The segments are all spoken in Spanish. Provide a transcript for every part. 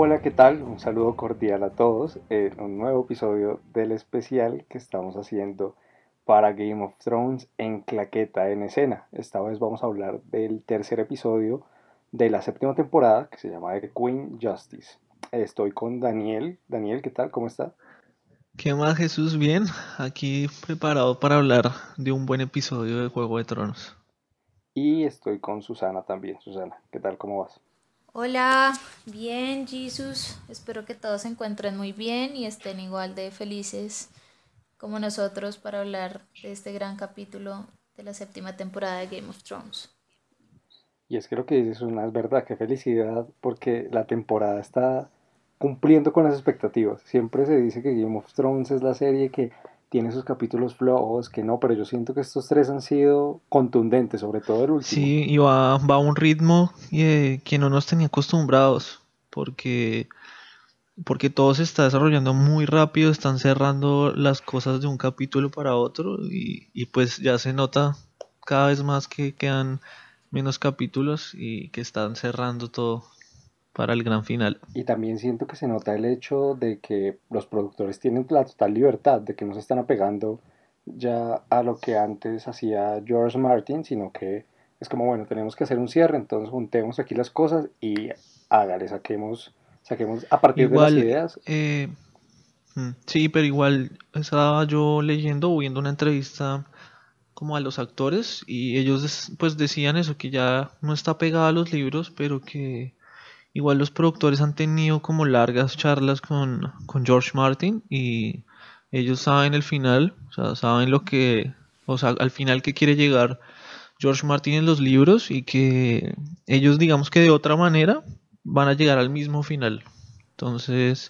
Hola, ¿qué tal? Un saludo cordial a todos en un nuevo episodio del especial que estamos haciendo para Game of Thrones en claqueta en escena. Esta vez vamos a hablar del tercer episodio de la séptima temporada que se llama The Queen Justice. Estoy con Daniel. Daniel, ¿qué tal? ¿Cómo está? ¿Qué más Jesús? Bien, aquí preparado para hablar de un buen episodio de Juego de Tronos. Y estoy con Susana también. Susana, ¿qué tal? ¿Cómo vas? Hola, bien Jesus, espero que todos se encuentren muy bien y estén igual de felices como nosotros para hablar de este gran capítulo de la séptima temporada de Game of Thrones. Y es que lo que dices es verdad, qué felicidad, porque la temporada está cumpliendo con las expectativas. Siempre se dice que Game of Thrones es la serie que tiene sus capítulos flojos, que no, pero yo siento que estos tres han sido contundentes, sobre todo el último. Sí, y va, a un ritmo eh, que no nos tenía acostumbrados, porque, porque todo se está desarrollando muy rápido, están cerrando las cosas de un capítulo para otro, y, y pues ya se nota cada vez más que quedan menos capítulos y que están cerrando todo para el gran final. Y también siento que se nota el hecho de que los productores tienen la total libertad, de que no se están apegando ya a lo que antes hacía George Martin, sino que es como, bueno, tenemos que hacer un cierre, entonces juntemos aquí las cosas y hágale, saquemos, saquemos a partir de las ideas. Eh, mm, sí, pero igual estaba yo leyendo o viendo una entrevista como a los actores y ellos pues decían eso, que ya no está pegada a los libros, pero que Igual los productores han tenido como largas charlas con, George Martin y ellos saben el final, o sea, saben lo que, o sea, al final que quiere llegar George Martin en los libros y que ellos digamos que de otra manera van a llegar al mismo final. Entonces,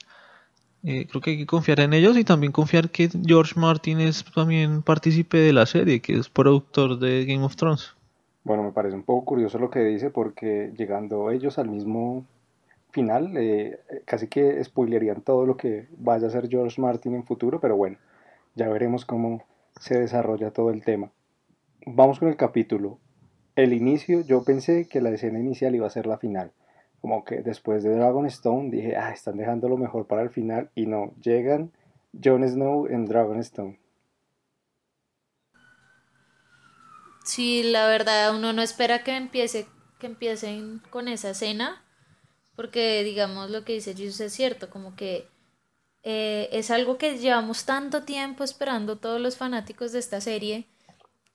eh, creo que hay que confiar en ellos y también confiar que George Martin es también partícipe de la serie, que es productor de Game of Thrones. Bueno, me parece un poco curioso lo que dice porque llegando ellos al mismo final, eh, casi que spoilerían todo lo que vaya a hacer George Martin en futuro, pero bueno, ya veremos cómo se desarrolla todo el tema. Vamos con el capítulo. El inicio, yo pensé que la escena inicial iba a ser la final. Como que después de Dragonstone dije, ah, están dejando lo mejor para el final y no, llegan Jon Snow en Dragonstone. Sí, la verdad, uno no espera que empiece que empiecen con esa escena, porque digamos lo que dice Jesus es cierto, como que eh, es algo que llevamos tanto tiempo esperando todos los fanáticos de esta serie,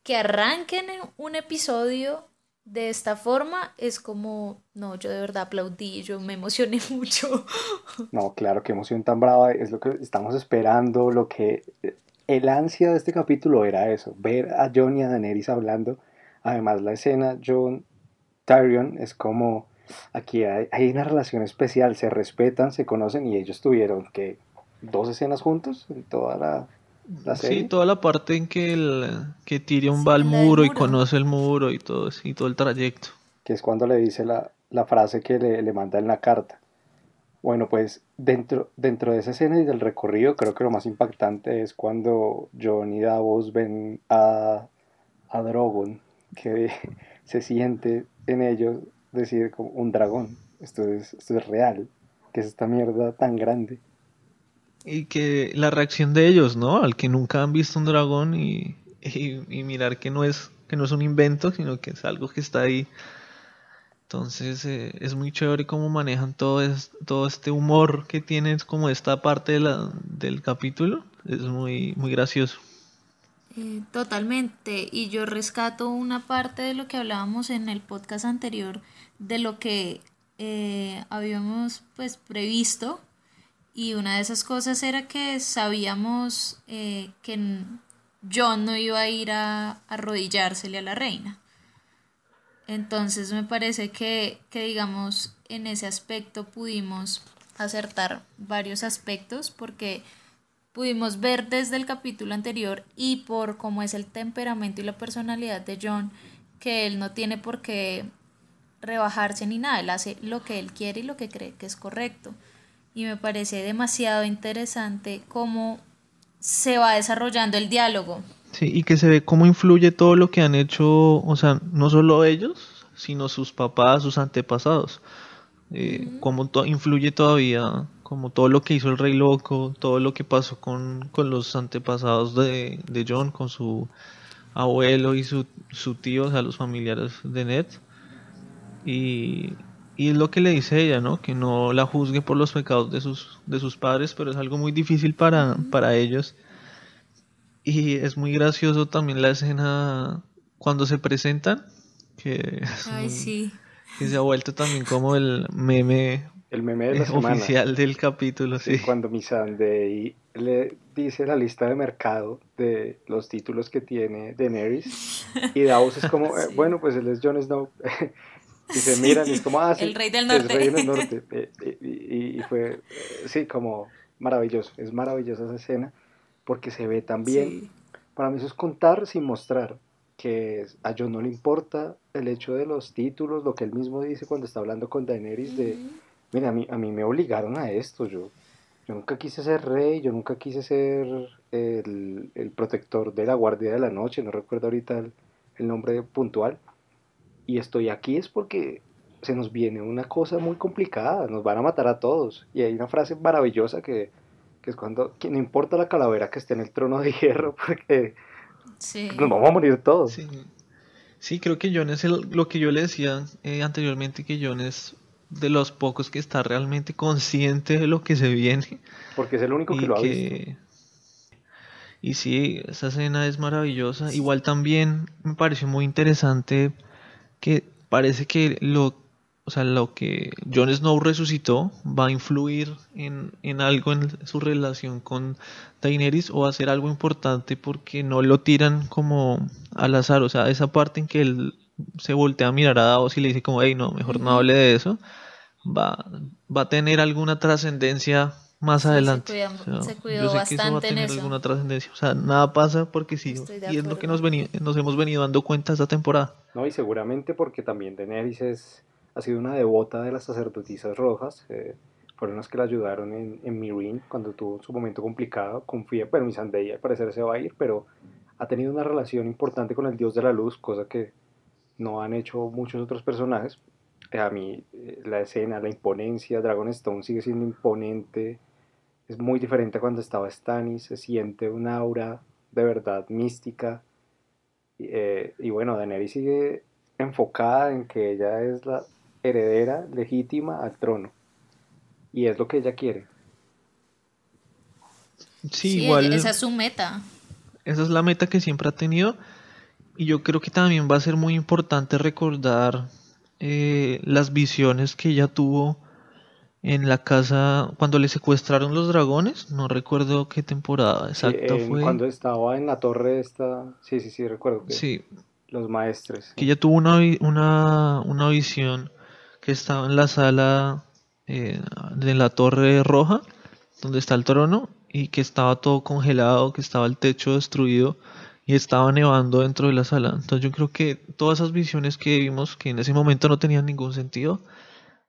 que arranquen un episodio de esta forma es como, no, yo de verdad aplaudí, yo me emocioné mucho. No, claro, qué emoción tan brava, es lo que estamos esperando, lo que el ansia de este capítulo era eso, ver a Jon y a Daenerys hablando. Además, la escena Jon Tyrion es como aquí hay, una relación especial, se respetan, se conocen y ellos tuvieron que dos escenas juntos en toda la, serie. Sí, toda la parte en que el que Tyrion va al muro, y conoce el muro y todo, y todo el trayecto. Que es cuando le dice la, frase que le, le manda en la carta. Bueno, pues dentro, dentro de esa escena y del recorrido, creo que lo más impactante es cuando John y Davos ven a, a Drogon, que se siente en ellos decir como un dragón. Esto es, esto es real, que es esta mierda tan grande. Y que la reacción de ellos, ¿no? Al que nunca han visto un dragón y, y mirar que no es que no es un invento, sino que es algo que está ahí entonces eh, es muy chévere cómo manejan todo, todo este humor que tienen como esta parte de la, del capítulo. Es muy, muy gracioso. Eh, totalmente. Y yo rescato una parte de lo que hablábamos en el podcast anterior, de lo que eh, habíamos pues previsto. Y una de esas cosas era que sabíamos que John no iba a ir a arrodillársele a la reina. Entonces me parece que, digamos, en ese aspecto pudimos acertar varios aspectos porque pudimos ver desde el capítulo anterior y por cómo es el temperamento y la personalidad de John, que él no tiene por qué rebajarse ni nada, él hace lo que él quiere y lo que cree que es correcto. Y me parece demasiado interesante cómo se va desarrollando el diálogo. Sí, y que se ve cómo influye todo lo que han hecho, o sea, no solo ellos, sino sus papás, sus antepasados. eh, cómo influye todavía, como todo lo que hizo el Rey Loco, todo lo que pasó con, los antepasados de, de, John, con su abuelo y su, su tío, o sea, los familiares de Ned. Y, y es lo que le dice ella, ¿no? Que no la juzgue por los pecados de sus, de sus padres, pero es algo muy difícil para, para ellos. Y es muy gracioso también la escena cuando se presentan, que, que se ha vuelto también como el meme, el meme de la oficial del capítulo. Sí, Cuando Missandei le dice la lista de mercado de los títulos que tiene Daenerys y Davos es como, eh, bueno, pues él es Jon Snow. y se miran y es como, ah, sí, el rey del norte. El rey del norte. Eh, eh, y, fue, sí, como maravilloso, es maravillosa esa escena porque se ve también, para mí eso es contar sin mostrar, que a John no le importa el hecho de los títulos, lo que él mismo dice cuando está hablando con Daenerys de, mira, a mí, a mí me obligaron a esto, yo, yo nunca quise ser rey, yo nunca quise ser el, el protector de la Guardia de la Noche, no recuerdo ahorita el, el nombre puntual, y estoy aquí es porque se nos viene una cosa muy complicada, nos van a matar a todos. Y hay una frase maravillosa que, es cuando, que no importa la calavera que esté en el trono de hierro, porque nos vamos a morir todos. Sí, creo que John es lo que yo le decía eh, anteriormente, que John es de los pocos que está realmente consciente de lo que se viene. Porque es el único que lo ha visto. Y sí, esa escena es maravillosa. Igual también me pareció muy interesante que parece que lo, o sea, lo que Jon Snow resucitó va a influir en, en algo en su relación con Daenerys o va a ser algo importante porque no lo tiran como al azar, o sea, esa parte en que él se voltea a mirar a Davos y le dice como, hey, no, mejor no hable de eso, va, va a tener alguna trascendencia más adelante. Se, cuidó, yo sé que eso va a tener alguna trascendencia. O sea, nada pasa porque sí. Y es lo que nos, nos hemos venido dando cuenta esta temporada. No, y seguramente porque también Daenerys es, ha sido una devota de las sacerdotisas rojas. Eh, fueron las que la ayudaron en, en Mirin cuando tuvo su momento complicado. Confía, bueno, Missandei al parecer se va a ir, pero ha tenido una relación importante con el dios de la luz, cosa que no han hecho muchos otros personajes. Eh, a mí eh, la escena, la imponencia, Dragonstone sigue siendo imponente es muy diferente a cuando estaba Stannis, se siente un aura de verdad mística. Eh, y bueno, Daenerys sigue enfocada en que ella es la heredera legítima al trono. Y es lo que ella quiere. Sí, igual. Esa es su meta. Esa es la meta que siempre ha tenido. Y yo creo que también va a ser muy importante recordar eh, las visiones que ella tuvo en la casa cuando le secuestraron los dragones, no recuerdo qué temporada exacta fue. Cuando estaba en la torre esta, sí, sí, sí, recuerdo que sí. los maestres. Que ella tuvo una, una, una visión que estaba en la sala eh, de la torre roja, donde está el trono, y que estaba todo congelado, que estaba el techo destruido y estaba nevando dentro de la sala. Entonces yo creo que todas esas visiones que vimos, que en ese momento no tenían ningún sentido,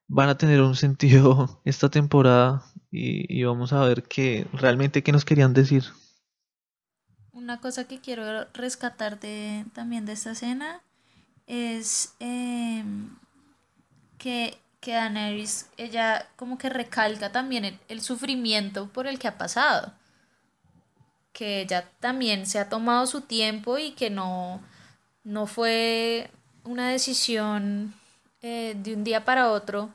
van a tener un sentido esta temporada y, vamos a ver qué realmente qué nos querían decir. Una cosa que quiero rescatar de, también de esta escena es em, que, que Daenerys, ella como que recalca también el, sufrimiento por el que ha pasado. Que ella también se ha tomado su tiempo y que no, no fue una decisión eh, de un día para otro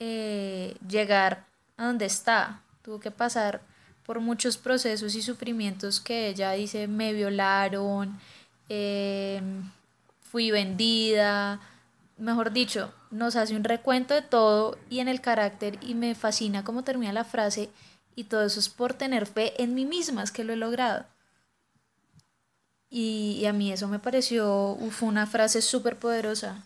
eh, llegar a donde está. Tuvo que pasar por muchos procesos y sufrimientos que ella dice, me violaron, eh, fui vendida, mejor dicho, nos hace un recuento de todo y en el carácter y me fascina cómo termina la frase y todo eso es por tener fe en mí misma, es que lo he logrado. Y, a mí eso me pareció, fue una frase súper poderosa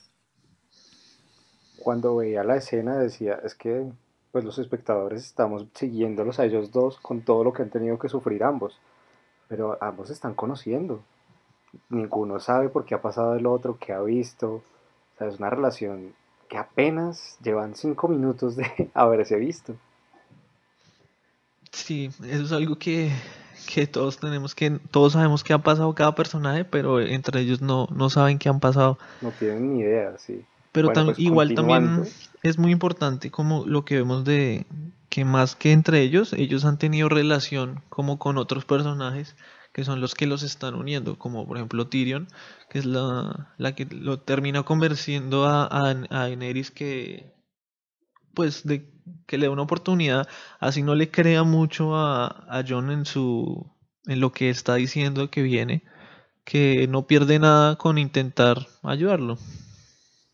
cuando veía la escena decía, es que pues los espectadores estamos siguiéndolos a ellos dos con todo lo que han tenido que sufrir ambos, pero ambos están conociendo. Ninguno sabe por qué ha pasado el otro, qué ha visto. O sea, es una relación que apenas llevan cinco minutos de haberse visto. Sí, eso es algo que, que todos tenemos que, todos sabemos que ha pasado cada personaje, pero entre ellos no, no saben qué han pasado. No tienen ni idea, sí. Pero Bueno, tam- pues igual también es muy importante como lo que vemos de que más que entre ellos, ellos han tenido relación como con otros personajes que son los que los están uniendo, como por ejemplo Tyrion, que es la, la que lo termina convenciendo a, a, a que pues de que le dé una oportunidad, así no le crea mucho a, a Jon en su en lo que está diciendo que viene, que no pierde nada con intentar ayudarlo.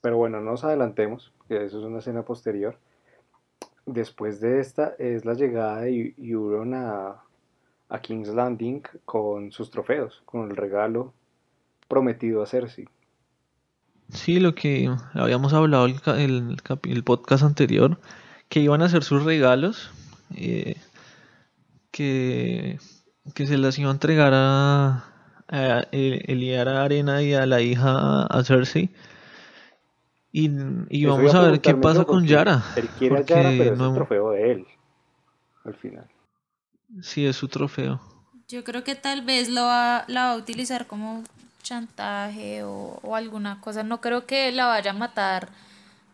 Pero bueno, no nos adelantemos, que eso es una escena posterior. Después de esta es la llegada de Euron a, a King's Landing con sus trofeos, con el regalo prometido a Cersei. Sí, lo que habíamos hablado el, el, podcast anterior, que iban a hacer sus regalos, eh, que, que se las iba a entregar a, a El- Eliara Arena y a la hija a Cersei. Y, y vamos a ver qué pasa con Yara. Él quiere a Yara, pero no hemos- trofeo de él, al final. Sí, es su trofeo. Yo creo que tal vez lo va, la va a utilizar como chantaje o, o alguna cosa. No creo que la vaya a matar.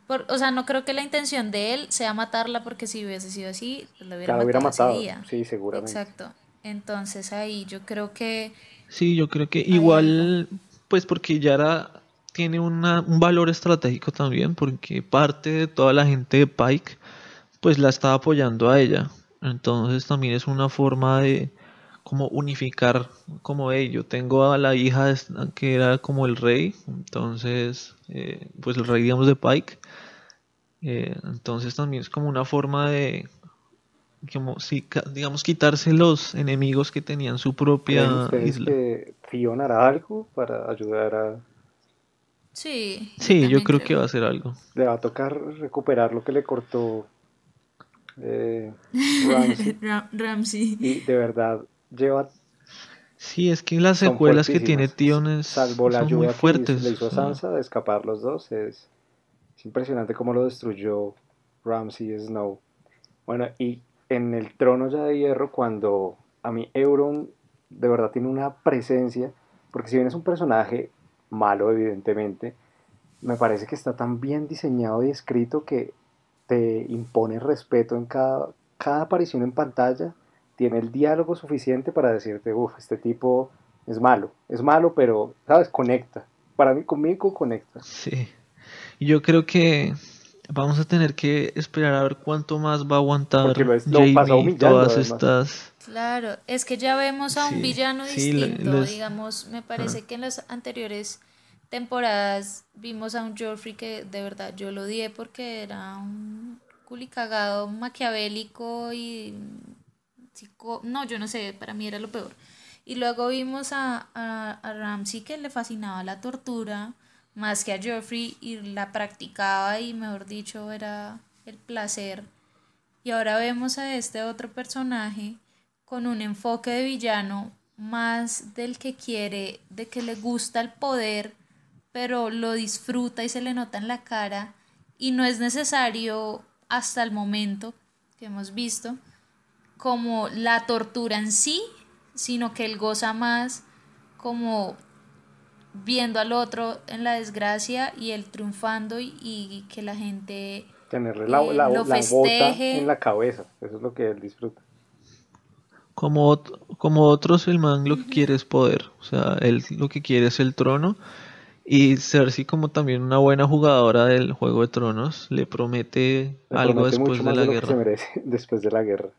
Por, o sea, no creo que la intención de él sea matarla porque si hubiese sido así, pues la hubiera Claro, hubiera matado ese matado, día. sí, seguramente. Exacto. Entonces ahí yo creo que Sí, yo creo que igual, pues porque Yara tiene una, un valor estratégico también, porque parte de toda la gente de Pike, pues la está apoyando a ella. Entonces también es una forma de como unificar, como "Hey, yo tengo a la hija que era como el rey, entonces, eh, pues el rey digamos de Pike. Eh, entonces también es como una forma de, como, ca- digamos, quitarse los enemigos que tenían su ¿Creen propia isla. que hará algo para ayudar a... sí. Sí, yo creo que va a ser algo. Le va a tocar recuperar lo que le cortó eh, Ramsay. Ra- Ramsey. Y de verdad lleva Sí, es que las secuelas que tiene fuertísimas. Tion es- Salvo la son muy que fuertes. le hizo a Sansa de escapar los dos. Es, es impresionante cómo lo destruyó Ramsay Snow. Bueno, y en el trono ya de hierro, cuando a mí Euron de verdad tiene una presencia, porque si bien es un personaje malo, evidentemente, me parece que está tan bien diseñado y escrito que te impone respeto en cada, cada aparición en pantalla. Tiene el diálogo suficiente para decirte, uff, este tipo es malo. Es malo, pero, ¿sabes? Conecta. Para mí, conmigo conecta. Sí. Y yo creo que vamos a tener que esperar a ver cuánto más va a aguantar Porque lo es- lo pasa Jamie todas además. estas. Claro, es que ya vemos a un Sí, villano sí, distinto. les- Digamos, me parece que en las anteriores temporadas vimos a un Joffrey que de verdad yo lo odié porque era un culicagado maquiavélico y psico- no, yo no sé, para mí era lo peor. Y luego vimos a, a, a Ramsey que le fascinaba la tortura más que a Joffrey y la practicaba y mejor dicho era el placer. Y ahora vemos a este otro personaje con un enfoque de villano más del que quiere, de que le gusta el poder, pero lo disfruta y se le nota en la cara y no es necesario hasta el momento que hemos visto como la tortura en sí, sino que él goza más como viendo al otro en la desgracia y él triunfando y, y que la gente Tenerle la, Eh, la- lo la bota festeje. en la cabeza. Eso es lo que él disfruta. Como, como otros, el man lo que quiere es poder. O sea, él lo que quiere es el trono. Y Cersei, como también una buena jugadora del Juego de Tronos, le promete Le algo promete después mucho de más la de lo que se guerra. merece después de la guerra.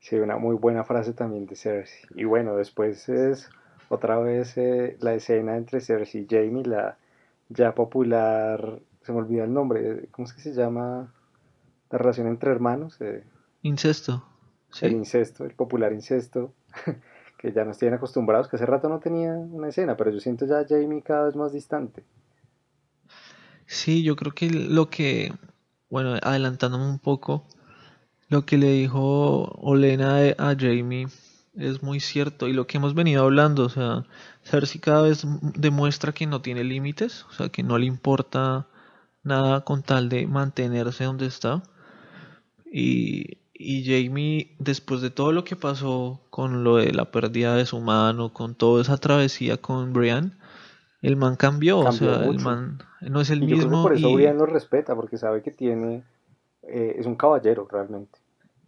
Sí, una muy buena frase también de Cersei. Y bueno, después es otra vez eh, la escena entre Cersei y Jaime, la ya popular, se me olvida el nombre, ¿cómo es que se llama? La relación entre hermanos, eh, Incesto. el Sí. incesto, el popular incesto, que ya nos tienen acostumbrados, que hace rato no tenía una escena, pero yo siento ya a Jaime cada vez más distante. Sí, yo creo que lo que, bueno, adelantándome un poco, lo que le dijo Olena a Jamie es muy cierto y lo que hemos venido hablando, o sea, Cersei cada vez demuestra que no tiene límites, o sea, que no le importa nada con tal de mantenerse donde está. Y, y Jamie, después de todo lo que pasó con lo de la pérdida de su mano, con toda esa travesía con Brian, el man cambió, o sea, el man no es el y yo mismo. Creo que por eso y... Brian lo respeta, porque sabe que tiene, eh, es un caballero realmente.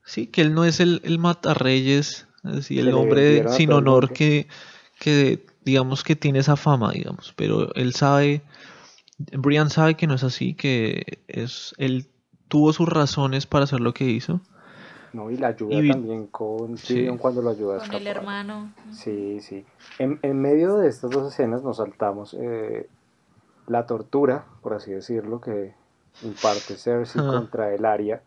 Sí, que él no es el, el matarreyes, así, el hombre sin honor que, que, digamos, que tiene esa fama, digamos, pero él sabe, Brian sabe que no es así, que es, él tuvo sus razones para hacer lo que hizo. No, y la ayuda también con Tyrion sí. cuando lo ayuda a Con el hermano. Sí, sí. En, en, medio de estas dos escenas nos saltamos eh, la tortura, por así decirlo, que imparte Cersei ah. contra el Arya,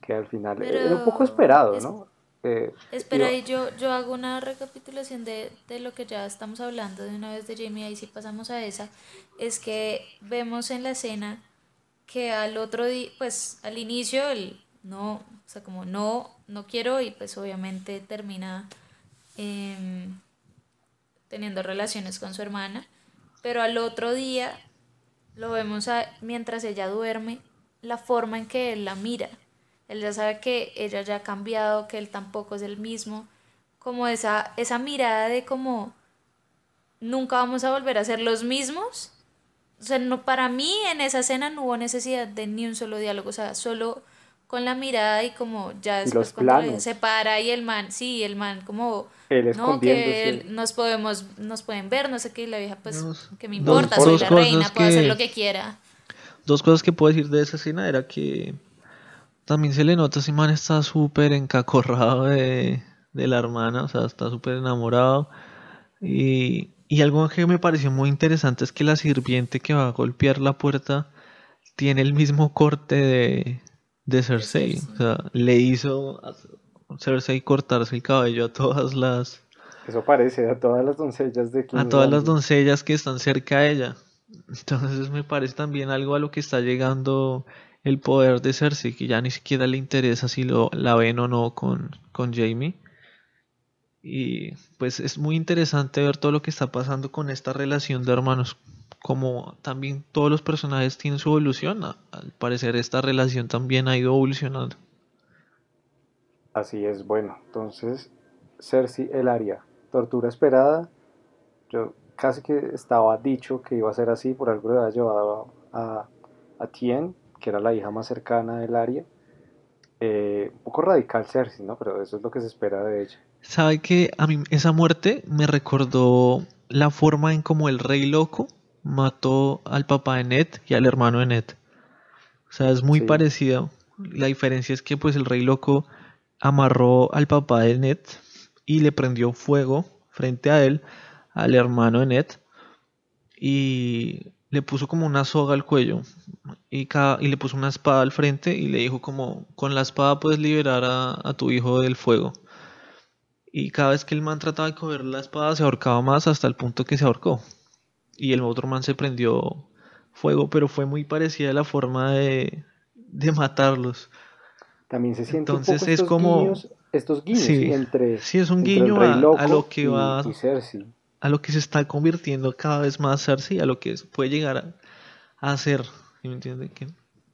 que al final Pero era un poco esperado, es, ¿no? Eh, espera, y yo, yo hago una recapitulación de, de lo que ya estamos hablando de una vez de Jamie, ahí sí pasamos a esa, es que vemos en la escena que al otro día, pues al inicio, el no, o sea, como no, no quiero y pues obviamente termina eh, teniendo relaciones con su hermana, pero al otro día lo vemos mientras ella duerme, la forma en que él la mira. Él ya sabe que ella ya ha cambiado, que él tampoco es el mismo, como esa, esa mirada de como nunca vamos a volver a ser los mismos. O sea, no, para mí en esa escena no hubo necesidad de ni un solo diálogo, o sea, solo con la mirada y como ya después cuando se para y el man, sí, el man como él no que nos podemos nos pueden ver, no sé qué, y la vieja pues que me importa, soy la reina, puedo hacer lo que quiera. Dos cosas que puedo decir de esa escena era que también se le nota ese man está súper encacorrado de, de la hermana, o sea, está súper enamorado. Y, y algo que me pareció muy interesante es que la sirviente que va a golpear la puerta tiene el mismo corte de, de Cersei. O sea, le hizo a Cersei cortarse el cabello a todas las. Eso parece, a todas las doncellas de A todas las doncellas que están cerca de ella. Entonces me parece también algo a lo que está llegando el poder de Cersei, que ya ni siquiera le interesa si lo, la ven o no con, con Jamie. Y pues es muy interesante ver todo lo que está pasando con esta relación de hermanos como también todos los personajes tienen su evolución, al parecer esta relación también ha ido evolucionando. Así es, bueno, entonces Cersei el área, tortura esperada, yo casi que estaba dicho que iba a ser así, por algo le había llevado a, a Tien, que era la hija más cercana del área. Eh, un poco radical Cersei, ¿no? Pero eso es lo que se espera de ella. ¿Sabe que a mí esa muerte me recordó la forma en como el rey loco mató al papá de Ned y al hermano de Ned. O sea, es muy parecido. La diferencia es que pues el rey loco amarró al papá de Ned y le prendió fuego frente a él, al hermano de Ned, y le puso como una soga al cuello y, y le puso una espada al frente y le dijo como con la espada puedes liberar a, a tu hijo del fuego. Y cada vez que el man trataba de coger la espada se ahorcaba más hasta el punto que se ahorcó y el otro man se prendió fuego, pero fue muy parecida la forma de, de matarlos. También se siente Entonces un poco es como guiños, estos guiños sí, entre sí es un guiño a, a, lo que va a lo que se está convirtiendo cada vez más Cersei, a lo que puede llegar a, a hacer, ¿me entiende? Que,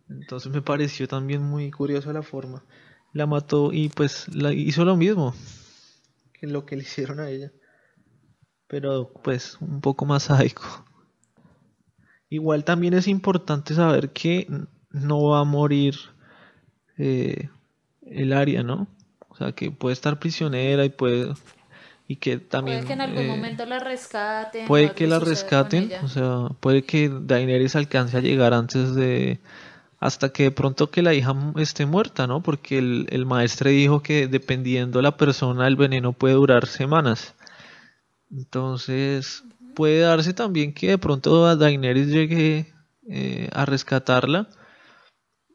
entonces me pareció también muy curiosa la forma. La mató y pues la hizo lo mismo que lo que le hicieron a ella pero pues un poco más sádico. Igual también es importante saber que no va a morir eh, el área, ¿no? O sea, que puede estar prisionera y puede y que también puede que en algún eh, momento la rescaten puede que la rescaten o sea puede que Daenerys alcance a llegar antes de hasta que de pronto que la hija esté muerta no porque el, el maestre dijo que dependiendo la persona el veneno puede durar semanas entonces puede darse también que de pronto a Daenerys llegue eh, a rescatarla,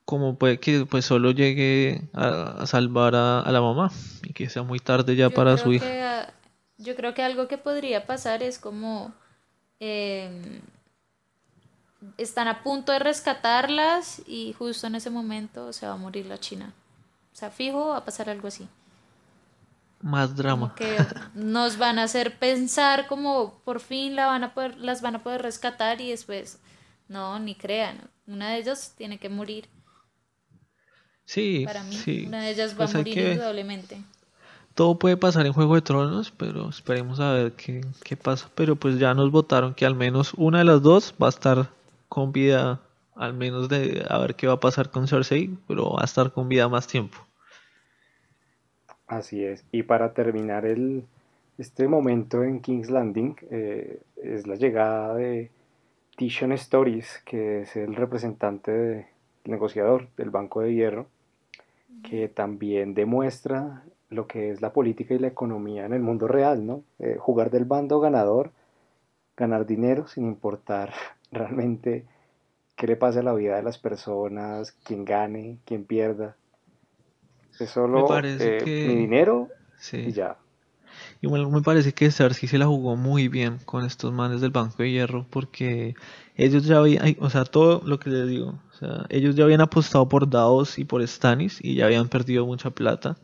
como puede que pues solo llegue a, salvar a, la mamá y que sea muy tarde ya para su hija. Yo creo que algo que podría pasar es como em, están a punto de rescatarlas y justo en ese momento se va a morir la china. O sea, fijo, va a pasar algo así más drama. Que nos van a hacer pensar como por fin la van a poder, las van a poder rescatar y después, no, ni crean, una de ellas tiene que morir. Sí, Para mí, sí. una de ellas va a pues morir indudablemente. todo puede pasar en Juego de Tronos, pero esperemos a ver qué, qué pasa. Pero pues ya nos votaron que al menos una de las dos va a estar con vida, al menos de a ver qué va a pasar con Cersei, pero va a estar con vida más tiempo. Así es. Y para terminar el, este momento en King's Landing eh, es la llegada de Tishon Stories, que es el representante negociador del Banco de Hierro, que también demuestra lo que es la política y la economía en el mundo real, ¿no? Eh, jugar del bando ganador, ganar dinero sin importar realmente qué le pase a la vida de las personas, quién gane, quién pierda. Es solo eh, mi dinero y ya. Igual me parece que Cersei se la jugó muy bien con estos manes del Banco de Hierro porque ellos ya habían, o sea, todo lo que les digo, o sea, ellos ya habían apostado por Davos y por Stannis y ya habían perdido mucha plata.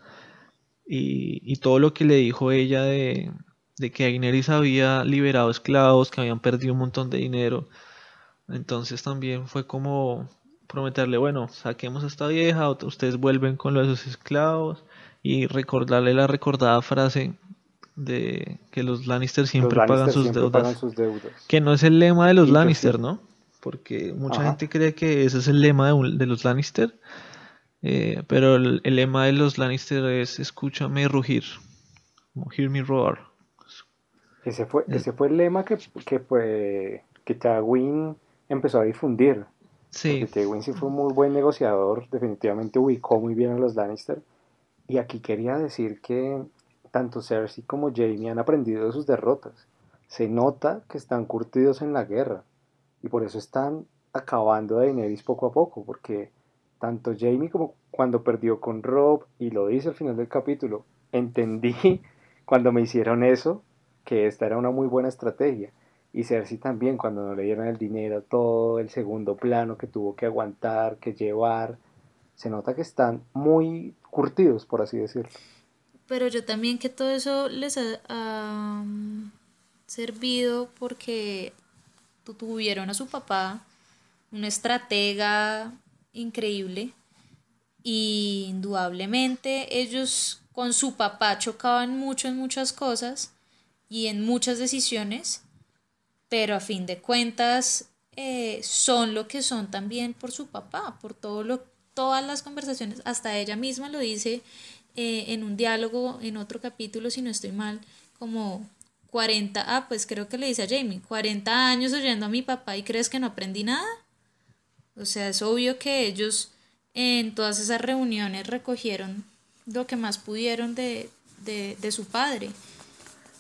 Y, y todo lo que le dijo ella de, de que Daenerys había liberado esclavos, que habían perdido un montón de dinero. Entonces también fue como prometerle, bueno, saquemos a esta vieja, ustedes vuelven con los esclavos y recordarle la recordada frase de que los Lannister siempre, pagan, sus deudas, Que no es el lema de los Lannister, ¿no? Porque mucha gente cree que ese es el lema de, los Lannister. Eh, pero el, lema de los Lannister es escúchame rugir. Hear me roar. Ese fue, ese fue el lema que, que, fue, que Tywin empezó a difundir. Sí. Porque Tywin sí fue un muy buen negociador, definitivamente ubicó muy bien a los Lannister. Y aquí quería decir que tanto Cersei como Jaime han aprendido de sus derrotas. Se nota que están curtidos en la guerra y por eso están acabando a Daenerys poco a poco, porque tanto Jaime como cuando perdió con Rob, y lo dice al final del capítulo, entendí cuando me hicieron eso que esta era una muy buena estrategia. Y Cersei también, cuando no le dieron el dinero, todo el segundo plano que tuvo que aguantar, que llevar, se nota que están muy curtidos, por así decirlo. Pero yo también que todo eso les ha, servido porque tuvieron a su papá, un estratega increíble, y indudablemente ellos con su papá chocaban mucho en muchas cosas y en muchas decisiones, pero a fin de cuentas eh, son lo que son también por su papá, por todo lo, todas las conversaciones, hasta ella misma lo dice eh, en un diálogo, en otro capítulo, si no estoy mal, como 40, ah, pues creo que le dice a Jamie, 40 años oyendo a mi papá y crees que no aprendí nada. O sea, es obvio que ellos en todas esas reuniones recogieron lo que más pudieron de, de, su padre.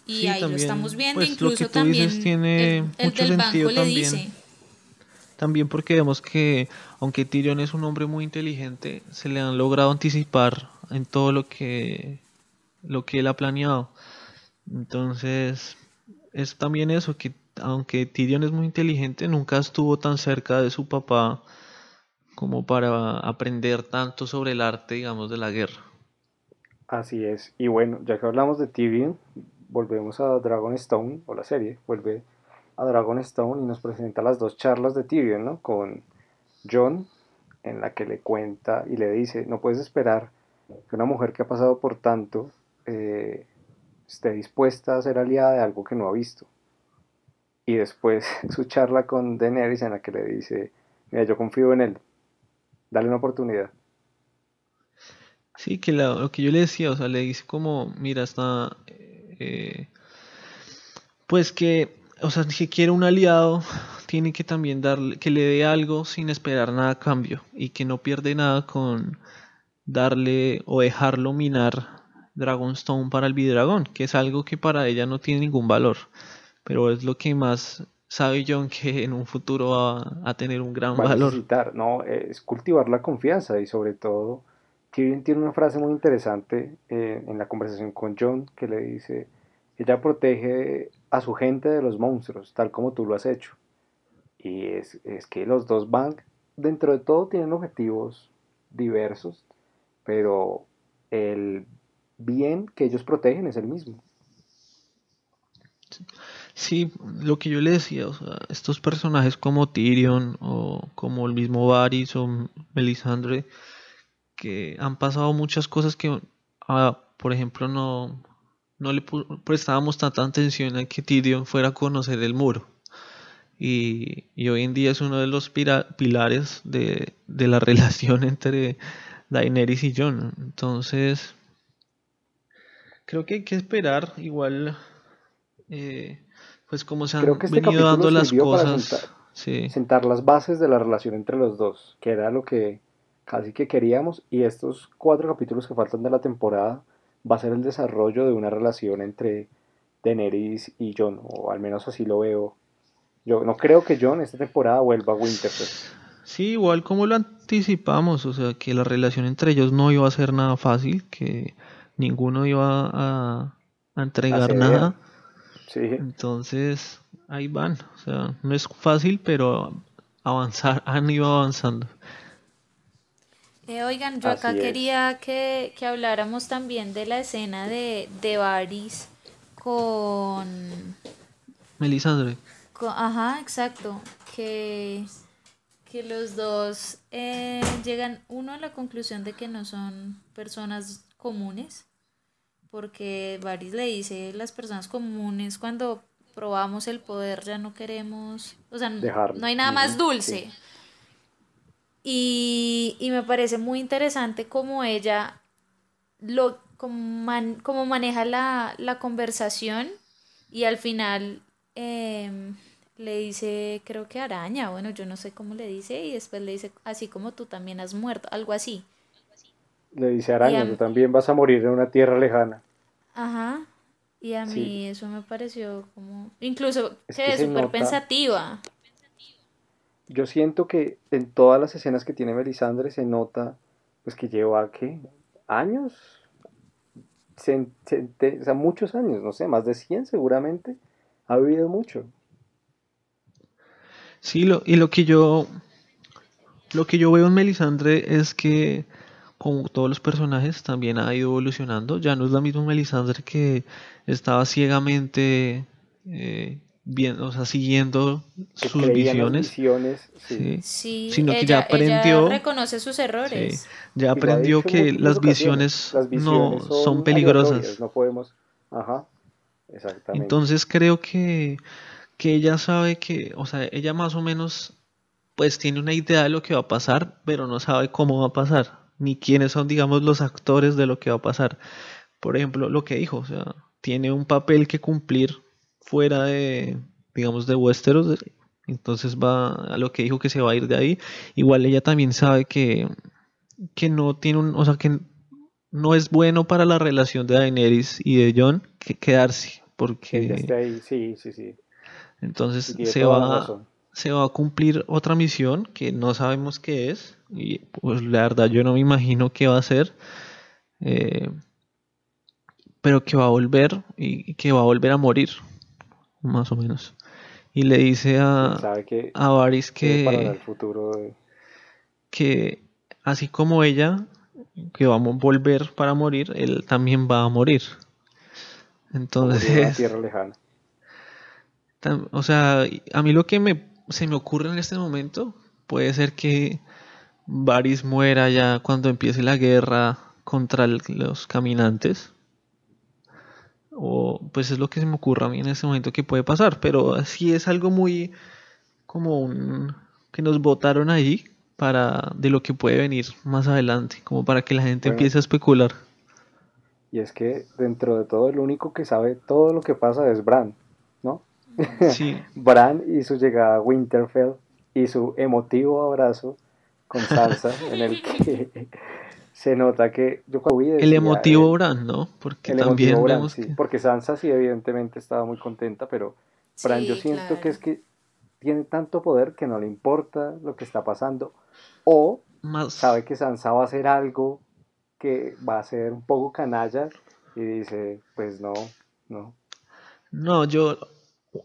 Y ahí lo estamos viendo, pues, incluso también tiene el, del banco le dice. También porque vemos que, aunque Tyrion es un hombre muy inteligente, se le han logrado anticipar en todo lo que, lo que él ha planeado. Entonces, es también eso, que aunque Tyrion es muy inteligente, nunca estuvo tan cerca de su papá como para aprender tanto sobre el arte, digamos, de la guerra. Así es. Y bueno, ya que hablamos de Tyrion, volvemos a Dragonstone, o la serie, vuelve a Dragonstone y nos presenta las dos charlas de Tyrion, ¿no? Con John, en la que le cuenta y le dice, no puedes esperar que una mujer que ha pasado por tanto eh, esté dispuesta a ser aliada de algo que no ha visto. Y después su charla con Daenerys en la que le dice, mira, yo confío en él, dale una oportunidad. Sí, que lo que yo le decía, o sea, le dice como, mira, está, eh, pues que, o sea, si quiere un aliado, tiene que también darle, que le dé algo sin esperar nada a cambio y que no pierde nada con, darle o dejarlo minar Dragonstone para el Bidragón, que es algo que para ella no tiene ningún valor, pero es lo que más sabe John que en un futuro va a tener un gran valor. no, es cultivar la confianza y sobre todo Tyrion tiene una frase muy interesante eh, en la conversación con John que le dice, ella protege a su gente de los monstruos, tal como tú lo has hecho. Y es, es que los dos van, dentro de todo, tienen objetivos diversos, pero el bien que ellos protegen es el mismo. Sí, lo que yo le decía, o sea, estos personajes como Tyrion o como el mismo Varys o Melisandre, que han pasado muchas cosas que a por ejemplo, no, no le prestábamos tanta atención a que Tyrion fuera a conocer el muro. Y, hoy en día es uno de los pilares de, la relación entre Daenerys y Jon. Entonces, creo que hay que esperar igual, eh, pues como se han este venido dando las cosas. sentar las bases de la relación entre los dos, que era lo que casi que queríamos. Y estos cuatro capítulos que faltan de la temporada va a ser el desarrollo de una relación entre Daenerys y Jon, o al menos así lo veo. Yo no creo que Jon esta temporada vuelva a Winterfell. Sí, igual como lo anticipamos, o sea, que la relación entre ellos no iba a ser nada fácil, que ninguno iba a, entregar nada. Sí. Entonces, ahí van, o sea, no es fácil, pero avanzar, han ido avanzando. Eh, oigan, yo acá quería que, habláramos también de la escena de, de Varys con... Melisandre. ajá, exacto. Que, que los dos eh, llegan, uno a la conclusión de que no son personas comunes, porque Varys le dice, las personas comunes cuando probamos el poder ya no queremos, o sea, no hay nada más dulce. Y, me parece muy interesante cómo ella lo como, maneja la, conversación y al final em, le dice, creo que araña, bueno, yo no sé cómo le dice, y después le dice, así como tú también has muerto, algo así. Le dice araña, tú también vas a morir en una tierra lejana. Ajá. Y a mí eso me pareció como, incluso es súper pensativa yo siento que en todas las escenas que tiene Melisandre se nota pues que lleva ¿qué? años, o sea, muchos años, no sé, más de 100 seguramente, ha vivido mucho. Sí, lo, y lo que yo lo que yo veo en Melisandre es que como todos los personajes también ha ido evolucionando, ya no es la misma Melisandre que estaba ciegamente eh, bien, o sea, siguiendo sus visiones, sí. sino que ya aprendió, reconoce sus errores, ya aprendió que las visiones, no son, peligrosas, no podemos, ajá, exactamente. Entonces creo que que ella sabe que, o sea, ella más o menos pues tiene una idea de lo que va a pasar, pero no sabe cómo va a pasar, ni quiénes son, digamos, los actores de lo que va a pasar. Por ejemplo, lo que dijo, o sea, tiene un papel que cumplir fuera de, digamos, de Westeros, entonces va a lo que dijo que se va a ir de ahí. Igual ella también sabe que, que no tiene un, o sea, que no es bueno para la relación de Daenerys y de Jon que quedarse, porque... Sí, sí, sí. Entonces se va, se va a cumplir otra misión que no sabemos qué es, y pues la verdad yo no me imagino qué va a ser. Eh, pero que va a volver y que va a volver a morir más o menos. Y le dice a, a Varys que, que así como ella, que vamos a volver para morir, él también va a morir. Entonces... tierra lejana. O sea, a mí lo que me, se me ocurre en este momento puede ser que Varys muera ya cuando empiece la guerra contra los caminantes o pues es lo que se me ocurre a mí en ese momento que puede pasar, pero así es algo muy como un que nos votaron ahí para de lo que puede venir más adelante, como para que la gente empiece a especular. Y es que dentro de todo el único que sabe todo lo que pasa es Bran, ¿no? Sí. Bran y su llegada a Winterfell y su emotivo abrazo con Sansa en el que se nota que yo el emotivo Bran, ¿no? Porque también vemos porque Sansa sí evidentemente estaba muy contenta, pero Bran yo siento que es que tiene tanto poder que no le importa lo que está pasando o sabe que Sansa va a hacer algo que va a ser un poco canalla y dice, pues no, no. No, yo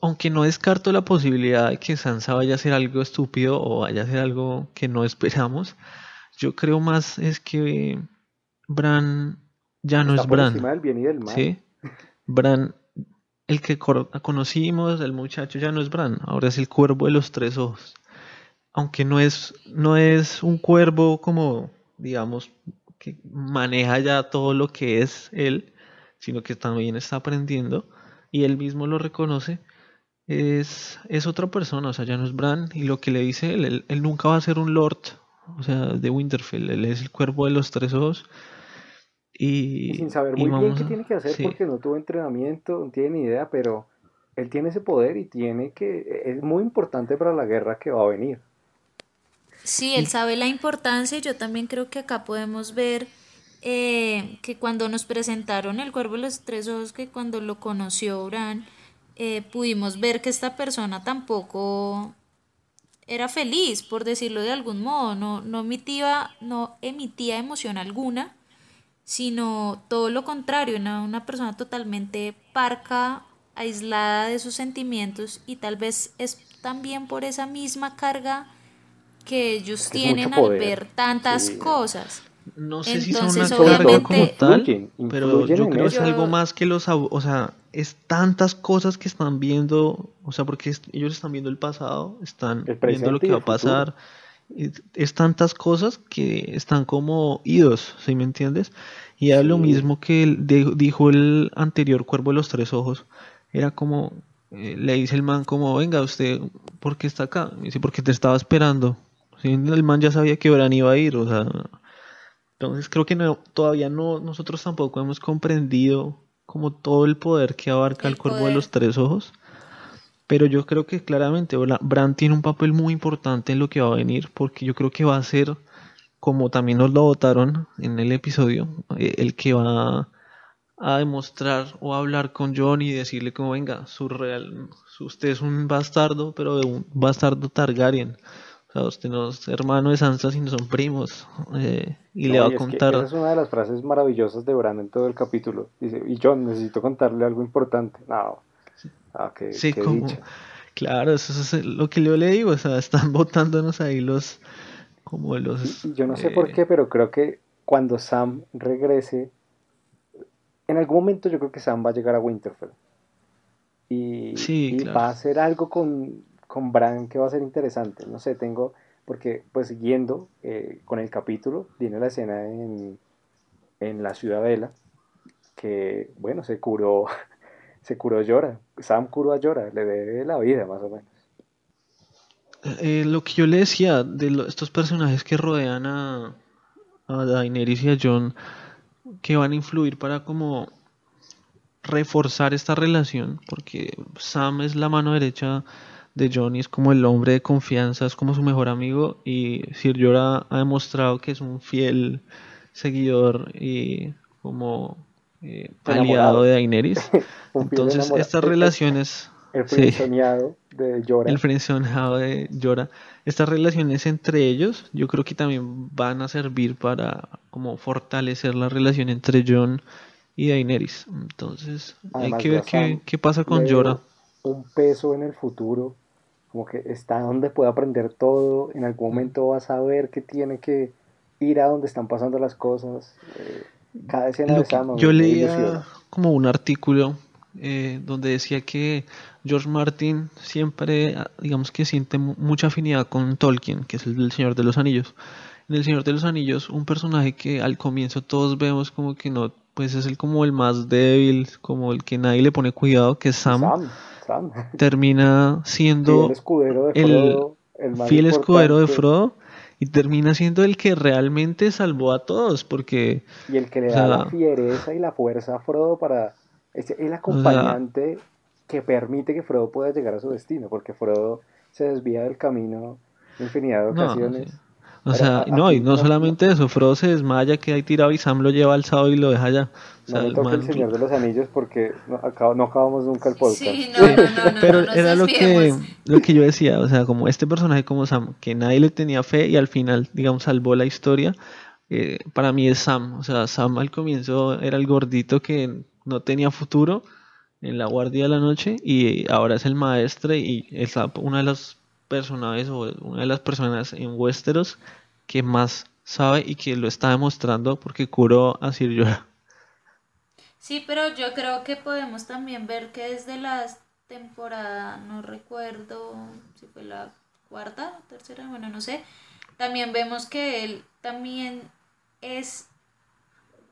aunque no descarto la posibilidad de que Sansa vaya a hacer algo estúpido o vaya a hacer algo que no esperamos, yo creo más es que Bran ya no es Bran. Sí. Bran, el que conocimos, el muchacho ya no es Bran, ahora es el cuervo de los tres ojos. Aunque no es, no es un cuervo como, digamos, que maneja ya todo lo que es él, sino que también está aprendiendo y él mismo lo reconoce, es, es otra persona, o sea, ya no es Bran y lo que le dice él, él, nunca va a ser un lord, o sea, de Winterfell, él es el cuerpo de los tres ojos. Y, sin saber muy bien qué tiene que hacer porque no tuvo entrenamiento, no tiene ni idea, pero él tiene ese poder y tiene que, es muy importante para la guerra que va a venir. Sí, él sabe la importancia y yo también creo que acá podemos ver eh, que cuando nos presentaron el cuervo de los tres ojos, que cuando lo conoció Bran, eh, pudimos ver que esta persona tampoco era feliz, por decirlo de algún modo, no, no, emitía, no emitía emoción alguna, sino todo lo contrario, una, una persona totalmente parca, aislada de sus sentimientos y tal vez es también por esa misma carga que ellos tienen al ver tantas cosas. No sé si son una carga como tal, pero yo creo que es algo más que los, o sea, es tantas cosas que están viendo, o sea, porque ellos están viendo el pasado, están viendo lo que va a pasar, es, tantas cosas que están como idos, ¿sí me entiendes? Y es lo mismo que dijo el anterior cuervo de los tres ojos, era como, eh, le dice el man como, venga usted, ¿por qué está acá? Me dice, porque te estaba esperando. El man ya sabía que Bran iba a ir, o sea, entonces creo que no, todavía no, nosotros tampoco hemos comprendido como todo el poder que abarca el, cuervo de los tres ojos. Pero yo creo que claramente Bran tiene un papel muy importante en lo que va a venir, porque yo creo que va a ser, como también nos lo votaron en el episodio, eh, el que va a demostrar o a hablar con John y decirle como venga, su real, usted es un bastardo, pero de un bastardo Targaryen. O sea, usted no es hermano de Sansa, sino son primos. Eh, y le va a contar. esa es una de las frases maravillosas de Bran en todo el capítulo. Dice, y John, necesito contarle algo importante. No. Ah, sí, como, claro, eso es lo que yo le digo. O sea, están votándonos ahí los. Como los. yo no sé por eh, qué, pero creo que cuando Sam regrese en algún momento yo creo que Sam va a llegar a Winterfell. Y, va a hacer algo con, con, Bran que va a ser interesante. No sé, tengo, porque pues siguiendo eh, con el capítulo, viene la escena en, en la ciudadela, que bueno, se curó, se curó Llora. Sam curó a Llora, le debe la vida más o menos. Eh, lo que yo le decía de estos personajes que rodean a, a Daenerys y a Jon que van a influir para como reforzar esta relación, porque Sam es la mano derecha de Johnny, es como el hombre de confianza, es como su mejor amigo y Sir Jorah ha demostrado que es un fiel seguidor y como eh, aliado de Daenerys. Entonces estas relaciones... El frenzoneado de Jorah. El frenzoneado de Jorah. Estas relaciones entre ellos yo creo que también van a servir para como fortalecer la relación entre John y Daenerys. Entonces hay que ver qué, qué, pasa con Jorah. Un peso en el futuro, como que está donde puede aprender todo, en algún momento va a saber que tiene que ir a donde están pasando las cosas. Eh, cada escena de Sam. Yo leía como un artículo eh, donde decía que George Martin siempre, digamos que siente mucha afinidad con Tolkien, que es el del Señor de los Anillos. En el Señor de los Anillos, un personaje que al comienzo todos vemos como que no, pues es el como el más débil, como el que nadie le pone cuidado, que es Sam. Termina siendo el escudero de Frodo, el, fiel escudero de Frodo y termina siendo el que realmente salvó a todos porque y el que le da la fiereza y la fuerza a Frodo para es el acompañante que permite que Frodo pueda llegar a su destino, porque Frodo se desvía del camino infinidad de ocasiones. O sea, no, y no solamente eso, Frodo se desmaya, queda ahí tirado y Sam lo lleva alzado y lo deja allá. O no me toque el Señor de los Anillos porque no, no acabamos nunca el podcast. Sí, no, no, no, Pero era lo que, lo que yo decía, o sea, como este personaje como Sam, que nadie le tenía fe y al final, digamos, salvó la historia, eh, para mí es Sam. O sea, Sam al comienzo era el gordito que no tenía futuro en la guardia de la noche y ahora es el maestre y es una de las personajes o una de las personas en Westeros que más sabe y que lo está demostrando porque curó a Sir Jorah. Sí, pero yo creo que podemos también ver que desde la temporada, no recuerdo si fue la cuarta, tercera, bueno, no sé, también vemos que él también es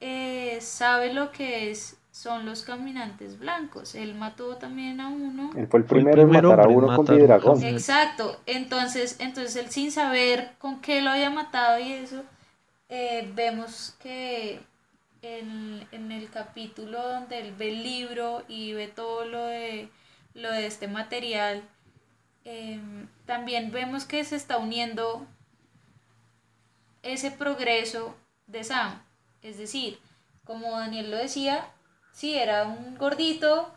eh, sabe lo que es son los caminantes blancos. Él mató también a uno. Él fue el primero, en matar a uno con Vidragón. Exacto. Entonces, entonces él sin saber con qué lo había matado y eso, eh, vemos que en, en, el capítulo donde él ve el libro y ve todo lo de, lo de este material, em, también vemos que se está uniendo ese progreso de Sam. Es decir, como Daniel lo decía, sí, era un gordito,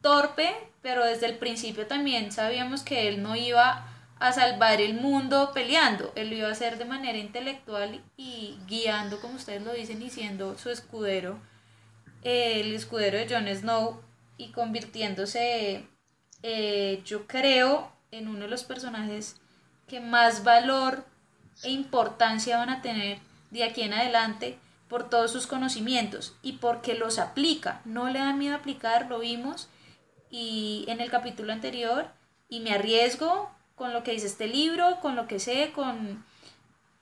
torpe, pero desde el principio también sabíamos que él no iba a salvar el mundo peleando, él lo iba a hacer de manera intelectual y guiando, como ustedes lo dicen, y siendo su escudero, el escudero de Jon Snow y convirtiéndose, eh, yo creo, en uno de los personajes que más valor e importancia van a tener de aquí en adelante por todos sus conocimientos y porque los aplica. No le da miedo aplicar, lo vimos y en el capítulo anterior y me arriesgo con lo que dice este libro, con lo que sé, con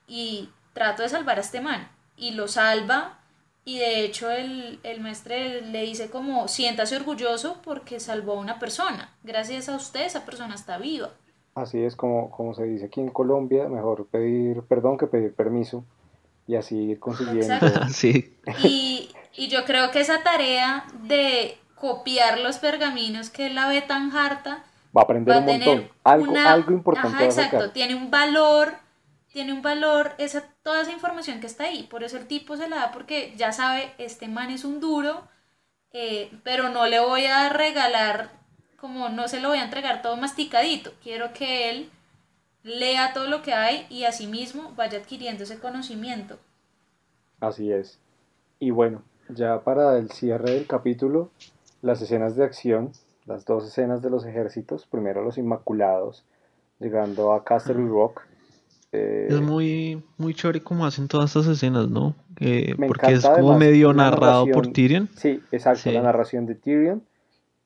y trato de salvar a este man y lo salva y de hecho el, el maestro le dice como siéntase orgulloso porque salvó a una persona. Gracias a usted esa persona está viva. Así es como, como se dice aquí en Colombia, mejor pedir perdón que pedir permiso y así ir consiguiendo. sí. Y, y, yo creo que esa tarea de copiar los pergaminos que la ve tan harta va a aprender un montón. Algo, algo importante. Ajá, exacto, tiene un valor, tiene un valor esa, toda esa información que está ahí. Por eso el tipo se la da porque ya sabe, este man es un duro, eh, pero no le voy a regalar, como no se lo voy a entregar todo masticadito. Quiero que él lea todo lo que hay y asimismo vaya adquiriendo ese conocimiento. Así es. Y bueno, ya para el cierre del capítulo, las escenas de acción, las dos escenas de los ejércitos, primero los Inmaculados, llegando a Castle Rock. Eh, es muy, muy chévere como hacen todas estas escenas, ¿no? porque es como medio narrado por Tyrion. Sí, exacto, la narración de Tyrion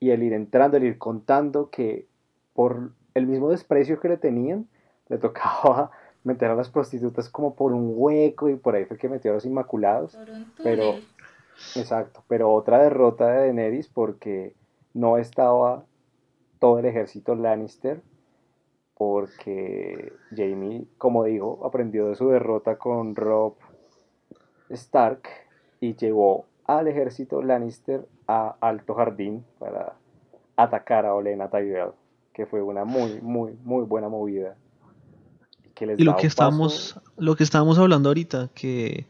y el ir entrando, el ir contando que por el mismo desprecio que le tenían, le tocaba meter a las prostitutas como por un hueco y por ahí fue que metió a los Inmaculados. pero, exacto, pero otra derrota de Daenerys porque no estaba todo el ejército Lannister porque Jamie, como dijo, aprendió de su derrota con Rob Stark y llevó al ejército Lannister a Alto Jardín para atacar a Olena Tyrell, que fue una muy, muy, muy buena movida y lo que estamos lo que estábamos hablando ahorita que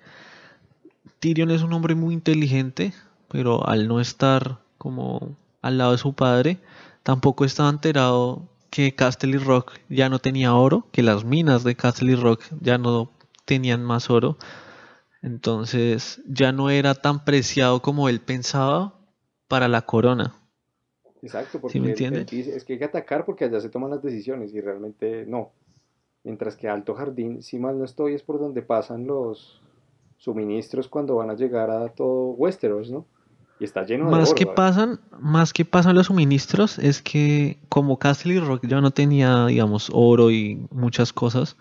Tyrion es un hombre muy inteligente pero al no estar como al lado de su padre tampoco estaba enterado que Castle Rock ya no tenía oro que las minas de Castle Rock ya no tenían más oro. Entonces ya no era tan preciado como él pensaba para la corona. Exacto, porque me es que hay que atacar porque allá se toman las decisiones y realmente no. Mientras que Alto Jardín, si mal no estoy, es por donde pasan los suministros cuando van a llegar a todo Westeros, ¿no? Y está lleno de más que pasan Más que pasan los suministros, es que como Castle Rock ya no tenía, digamos, oro y muchas cosas,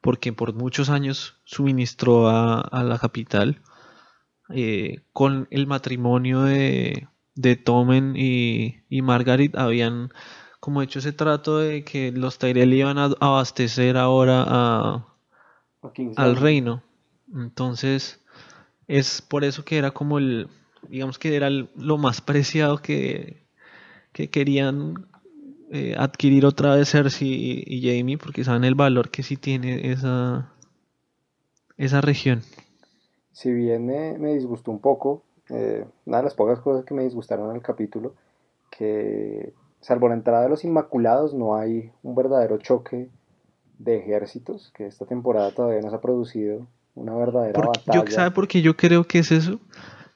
porque por muchos años suministró a, la capital, eh, con el matrimonio de, de Tommen y, y Margaret habían como hecho ese trato de que los Tyrell iban a abastecer ahora a, al reino. Entonces, es por eso que era como el, digamos que era lo más preciado que, que querían eh, adquirir otra vez Cersei y, Jamie, porque saben el valor que sí tiene esa, esa región. Si bien me, disgustó un poco, eh, una de las pocas cosas que me disgustaron en el capítulo, que salvo la entrada de los Inmaculados, no hay un verdadero choque de ejércitos, que esta temporada todavía no se ha producido una verdadera batalla. ¿Sabe por qué yo creo que es eso?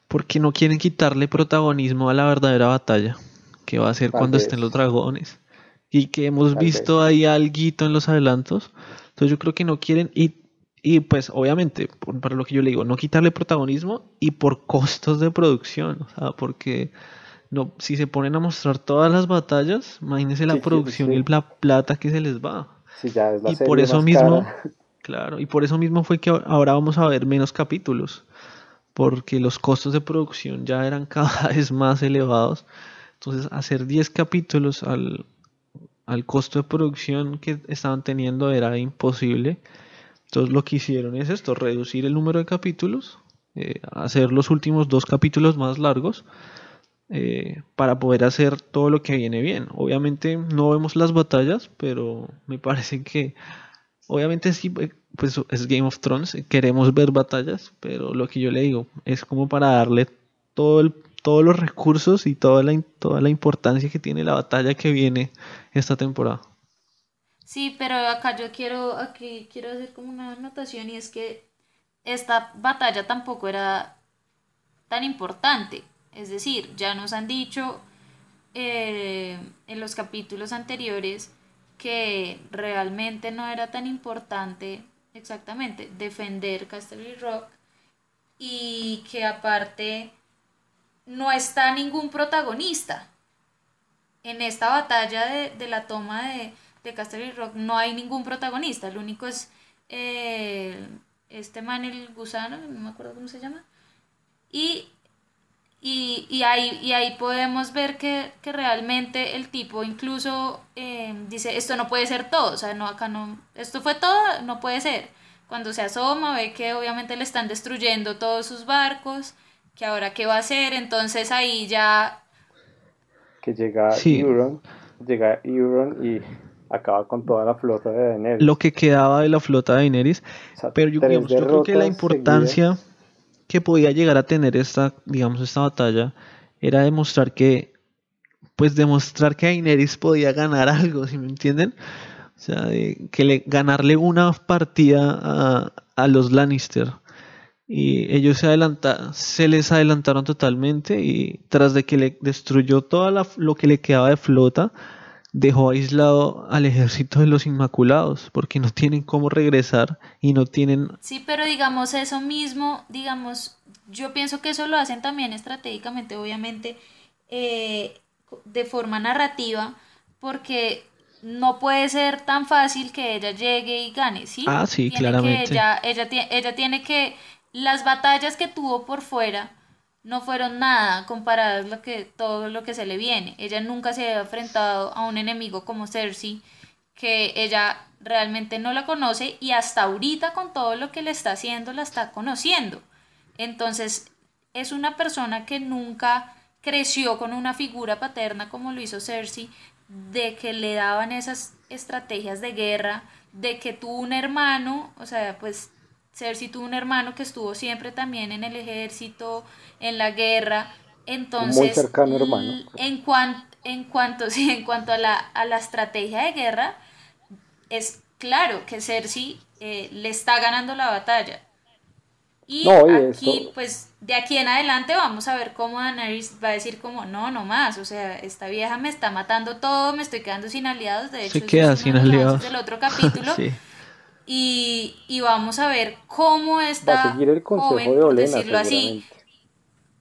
Porque no quieren quitarle protagonismo a la verdadera batalla, que va a ser cuando estén los dragones. Y que hemos visto ahí algo en los adelantos. Entonces yo creo que no quieren, y, y pues obviamente, para lo que yo le digo, no quitarle protagonismo y por costos de producción, o sea, porque no, si se ponen a mostrar todas las batallas, imagínense la producción y la plata que se les va. y por eso mismo, claro, y por eso mismo fue que ahora vamos a ver menos capítulos. porque los costos de producción ya eran cada vez más elevados. Entonces, hacer 10 capítulos al, al costo de producción que estaban teniendo era imposible. Entonces, lo que hicieron es esto: reducir el número de capítulos, eh, hacer los últimos dos capítulos más largos. Eh, para poder hacer todo lo que viene bien. Obviamente no vemos las batallas, pero me parece que obviamente sí, eh, pues es Game of Thrones, queremos ver batallas, pero lo que yo le digo es como para darle todo todos los recursos y toda la, toda la importancia que tiene la batalla que viene esta temporada. Sí, pero acá yo quiero, aquí quiero hacer como una anotación y es que esta batalla tampoco era tan importante. Es decir, ya nos han dicho eh, en los capítulos anteriores que realmente no era tan importante exactamente defender Castle Rock y que aparte no está ningún protagonista. En esta batalla de, la toma de, de Castle Rock no hay ningún protagonista, lo único es eh, este man el gusano, no me acuerdo cómo se llama, y y, y, ahí, y ahí podemos ver que, que realmente el tipo incluso eh, dice, esto no puede ser todo, o sea, no, acá no, esto fue todo, no puede ser. Cuando se asoma ve que obviamente le están destruyendo todos sus barcos, que ahora qué va a hacer, entonces ahí ya... Que llega Euron, llega Euron y acaba con toda la flota de Daenerys. Lo que quedaba de la flota de Daenerys, pero yo, yo creo que la importancia que podía llegar a tener esta, digamos, esta batalla era demostrar que, pues demostrar que Daenerys podía ganar algo, si me entienden? O sea, que le, ganarle una partida a, a los Lannister. Y ellos se adelantaron, se les adelantaron totalmente y tras de que le destruyó todo lo que le quedaba de flota, dejó aislado al ejército de los Inmaculados, porque no tienen cómo regresar y no tienen... Sí, pero digamos eso mismo, digamos, yo pienso que eso lo hacen también estratégicamente, obviamente, eh, de forma narrativa, porque no puede ser tan fácil que ella llegue y gane, ¿sí? Ah, sí, claramente. ella, ella, ella tiene que, las batallas que tuvo por fuera, no fueron nada comparadas lo que todo lo que se le viene. Ella nunca se había enfrentado a un enemigo como Cersei, que ella realmente no la conoce y hasta ahorita con todo lo que le está haciendo la está conociendo. Entonces, es una persona que nunca creció con una figura paterna como lo hizo Cersei, de que le daban esas estrategias de guerra, de que tuvo un hermano, o sea, pues Cersei tuvo un hermano que estuvo siempre también en el ejército, en la guerra. Entonces, muy cercano hermano. En, en cuanto, sí, en cuanto a la, a la estrategia de guerra, es claro que Cersei eh, le está ganando la batalla. Y aquí, pues, de aquí en adelante vamos a ver cómo Daenerys va a decir como, no, no más, o sea, esta vieja me está matando todo, me estoy quedando sin aliados, de hecho, Se queda sin aliados. del otro capítulo. y, y, vamos a ver cómo está va a seguir el consejo de Olena, decirlo así,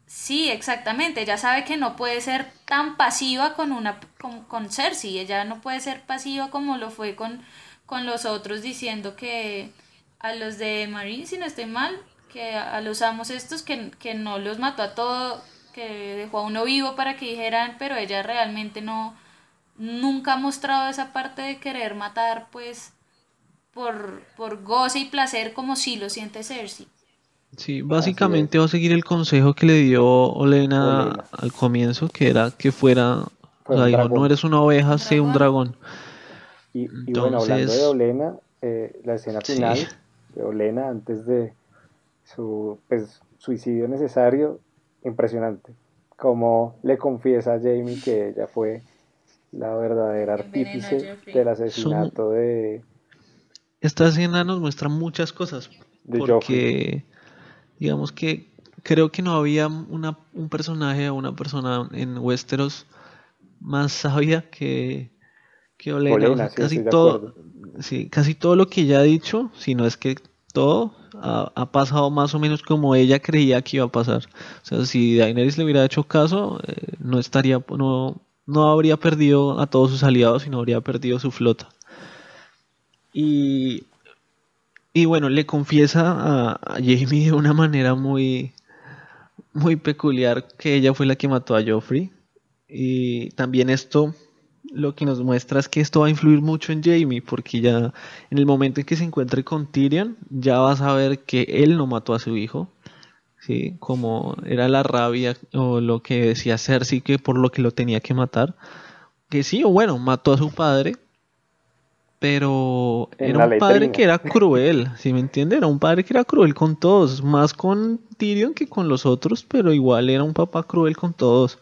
Sí, exactamente. Ella sabe que no puede ser tan pasiva con una con, con Cersei. Ella no puede ser pasiva como lo fue con, con los otros diciendo que a los de Marine, si no estoy mal, que a, los amos estos que, que no los mató a todo, que dejó a uno vivo para que dijeran, pero ella realmente no nunca ha mostrado esa parte de querer matar pues por, por goce y placer como si lo siente Cersei. Sí, básicamente va a seguir el consejo que le dio Olena, al comienzo, que era que fuera, o sea, dijo, no eres una oveja, sé un dragón. Y, bueno, hablando de Olena, eh, la escena final de Olena antes de su pues, suicidio necesario, impresionante. Como le confiesa a Jamie que ella fue la verdadera artífice del asesinato de... Esta escena nos muestra muchas cosas. De porque digamos que creo que no había una, un personaje o una persona en Westeros más sabia que, que Olena. casi, todo, sí, casi todo lo que ella ha dicho, si no es que todo, ha, pasado más o menos como ella creía que iba a pasar. O sea, si Daenerys le hubiera hecho caso, eh, no estaría, no, no habría perdido a todos sus aliados, sino habría perdido su flota. Y y bueno, le confiesa a, Jamie de una manera muy, muy peculiar que ella fue la que mató a Joffrey. Y también esto lo que nos muestra es que esto va a influir mucho en Jamie, porque ya en el momento en que se encuentre con Tyrion, ya va a saber que él no mató a su hijo, ¿sí? como era la rabia o lo que decía Cersei que por lo que lo tenía que matar, que sí, o bueno, mató a su padre, pero era un padre que era cruel, ¿sí me entiende? Era un padre que era cruel con todos, más con Tyrion que con los otros, pero igual era un papá cruel con todos.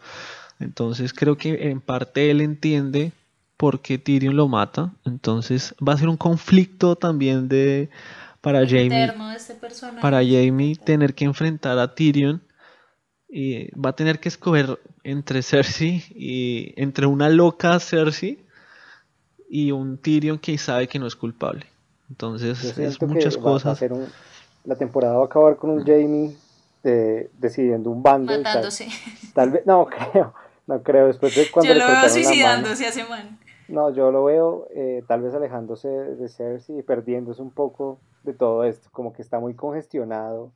Entonces creo que en parte él entiende por qué Tyrion lo mata. Entonces va a ser un conflicto también de para Jamie. Este para Jamie tener que enfrentar a Tyrion. Y va a tener que escoger entre Cersei y entre una loca Cersei y un Tyrion que sabe que no es culpable. Entonces es muchas cosas. la temporada va a acabar con un Jamie eh, decidiendo un bando. Matándose. tal, vez, no creo. No creo, después de cuando... Yo lo veo suicidándose hace man. No, yo lo veo eh, tal vez alejándose de Cersei y perdiéndose un poco de todo esto, como que está muy congestionado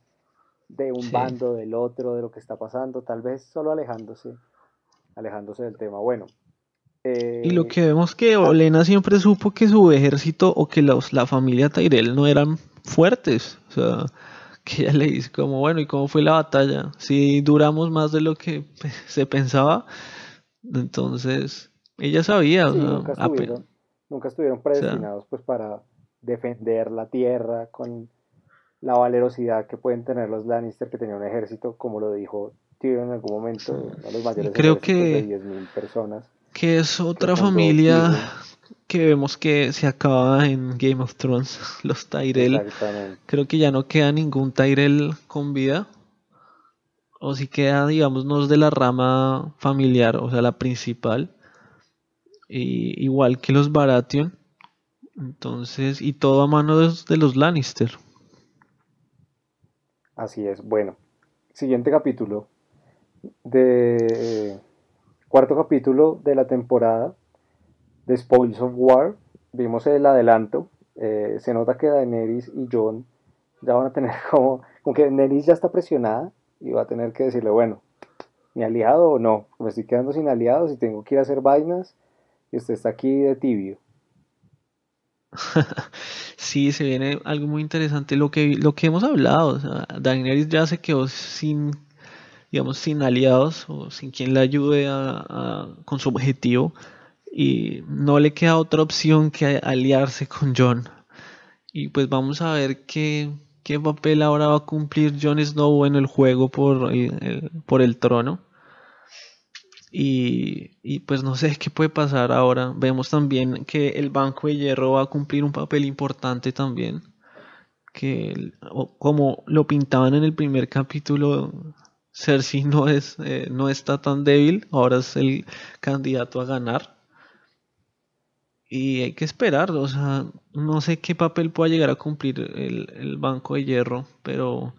de un bando, del otro, de lo que está pasando, tal vez solo alejándose, alejándose del tema. Bueno. Y lo eh, que vemos que Olena siempre supo que su ejército o que los, la familia Tyrell no eran fuertes, o sea, que ella le dice como, bueno, ¿y cómo fue la batalla? Si duramos más de lo que se pensaba, entonces ella sabía. nunca, estuvieron, nunca, estuvieron, predestinados pues para defender la tierra con la valerosidad que pueden tener los Lannister que tenían un ejército, como lo dijo Tyrion en algún momento, los mayores creo que, de 10.000 personas. Que es otra familia que vemos que se acaba en Game of Thrones, los Tyrell. Creo que ya no queda ningún Tyrell con vida. O si queda, digamos, no es de la rama familiar, o sea, la principal. Y, igual que los Baratheon. Entonces, y todo a mano de, los Lannister. Así es. Bueno, siguiente capítulo. De cuarto capítulo de la temporada de Spoils of War, vimos el adelanto, eh, se nota que Daenerys y Jon ya van a tener como, como que Daenerys ya está presionada y va a tener que decirle, bueno, mi aliado o no, me estoy quedando sin aliados y tengo que ir a hacer vainas y usted está aquí de tibio. sí, se viene algo muy interesante, lo que, lo que hemos hablado, Daenerys ya se quedó sin, digamos, sin aliados o sin quien le ayude con su objetivo y no le queda otra opción que aliarse con John. Y pues vamos a ver qué, qué papel ahora va a cumplir Jon Snow en el juego por el, por el trono. Y, y, pues no sé qué puede pasar ahora. Vemos también que el Banco de Hierro va a cumplir un papel importante también. Que como lo pintaban en el primer capítulo, Cersei no, es, eh, no está tan débil, ahora es el candidato a ganar y hay que esperar, o sea, no sé qué papel pueda llegar a cumplir el, Banco de Hierro, pero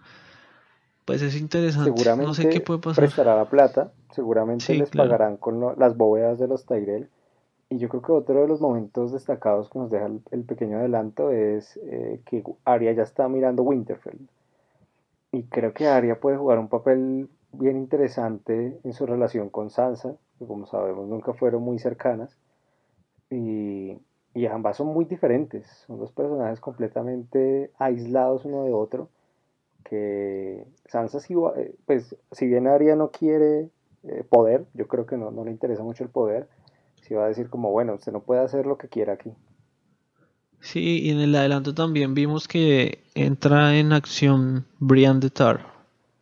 pues es interesante. Seguramente no sé qué puede pasar. prestará la plata, seguramente les pagarán con las bóvedas de los Tyrell. Y yo creo que otro de los momentos destacados que nos deja el, pequeño adelanto es eh, que Arya ya está mirando Winterfell. Y creo que Arya puede jugar un papel bien interesante en su relación con Sansa, que como sabemos nunca fueron muy cercanas y, ambas son muy diferentes, son dos personajes completamente aislados uno de otro, que Sansa sí, eh, pues si bien Arya no quiere eh, poder, yo creo que no, no le interesa mucho el poder, si va a decir como, bueno, usted no puede hacer lo que quiera aquí. Sí, y en el adelanto también vimos que entra en acción Brian de Tar.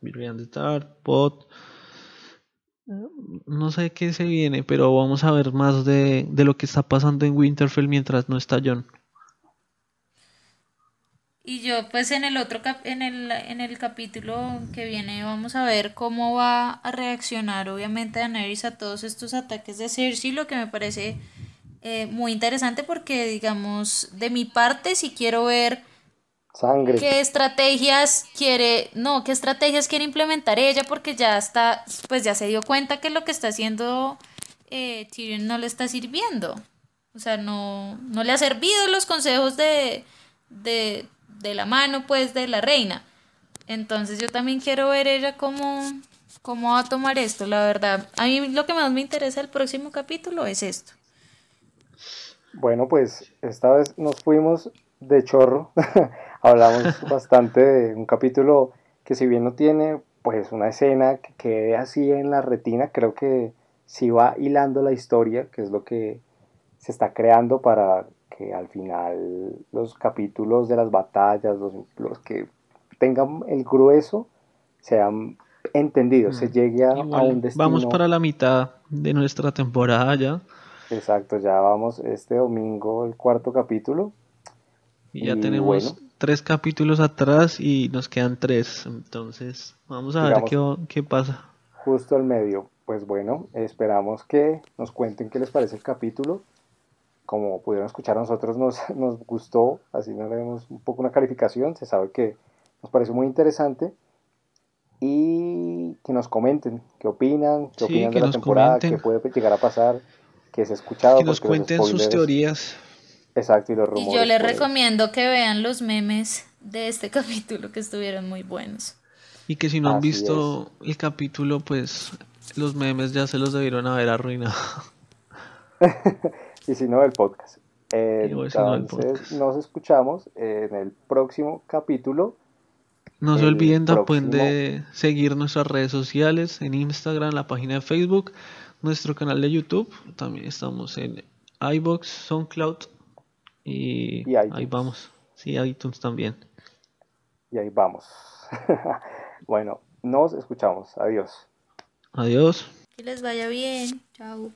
Brian de Tar, Pot, no sé qué se viene, pero vamos a ver más de, lo que está pasando en Winterfell mientras no está John. Y yo, pues en el otro en el, en el capítulo que viene vamos a ver cómo va a reaccionar obviamente Daenerys a todos estos ataques de Cersei, lo que me parece eh, muy interesante porque digamos, de mi parte si quiero ver Sangre. ¿Qué estrategias quiere, no, qué estrategias quiere implementar ella? Porque ya está, pues ya se dio cuenta que lo que está haciendo eh, Tyrion no le está sirviendo. O sea, no, no le ha servido los consejos de, de, de la mano, pues, de la reina. Entonces yo también quiero ver ella cómo, cómo va a tomar esto, la verdad. A mí lo que más me interesa el próximo capítulo es esto. Bueno, pues esta vez nos fuimos de chorro. Hablamos bastante de un capítulo que si bien no tiene pues una escena que quede así en la retina, creo que si va hilando la historia, que es lo que se está creando para que al final los capítulos de las batallas, los, los que tengan el grueso, sean entendidos, se mm. llegue a, un destino. Vamos para la mitad de nuestra temporada ya. Exacto, ya vamos este domingo el cuarto capítulo. Y ya tenemos tres capítulos atrás y nos quedan tres. Entonces, vamos a ver qué, qué pasa. Justo al medio. Pues bueno, esperamos que nos cuenten qué les parece el capítulo. Como pudieron escuchar, a nosotros nos, nos gustó, así nos demos un poco una calificación. Se sabe que nos parece muy interesante. Y que nos comenten qué opinan, qué opinan de la temporada, qué puede llegar a pasar, qué se ha escuchado. Que nos cuenten sus teorías Exacto, y los rumores. Y yo les recomiendo que vean los memes de este capítulo que estuvieron muy buenos. Y que si no han visto el capítulo, pues los memes ya se los debieron haber arruinado. y si no, el podcast. entonces, nos escuchamos en el próximo capítulo. No se olviden también de seguir nuestras redes sociales en Instagram, la página de Facebook, nuestro canal de YouTube. También estamos en iBox, SoundCloud y, ahí vamos. Sí, iTunes también. Y ahí vamos. bueno, nos escuchamos. Adiós. Adiós. Que les vaya bien. Chao.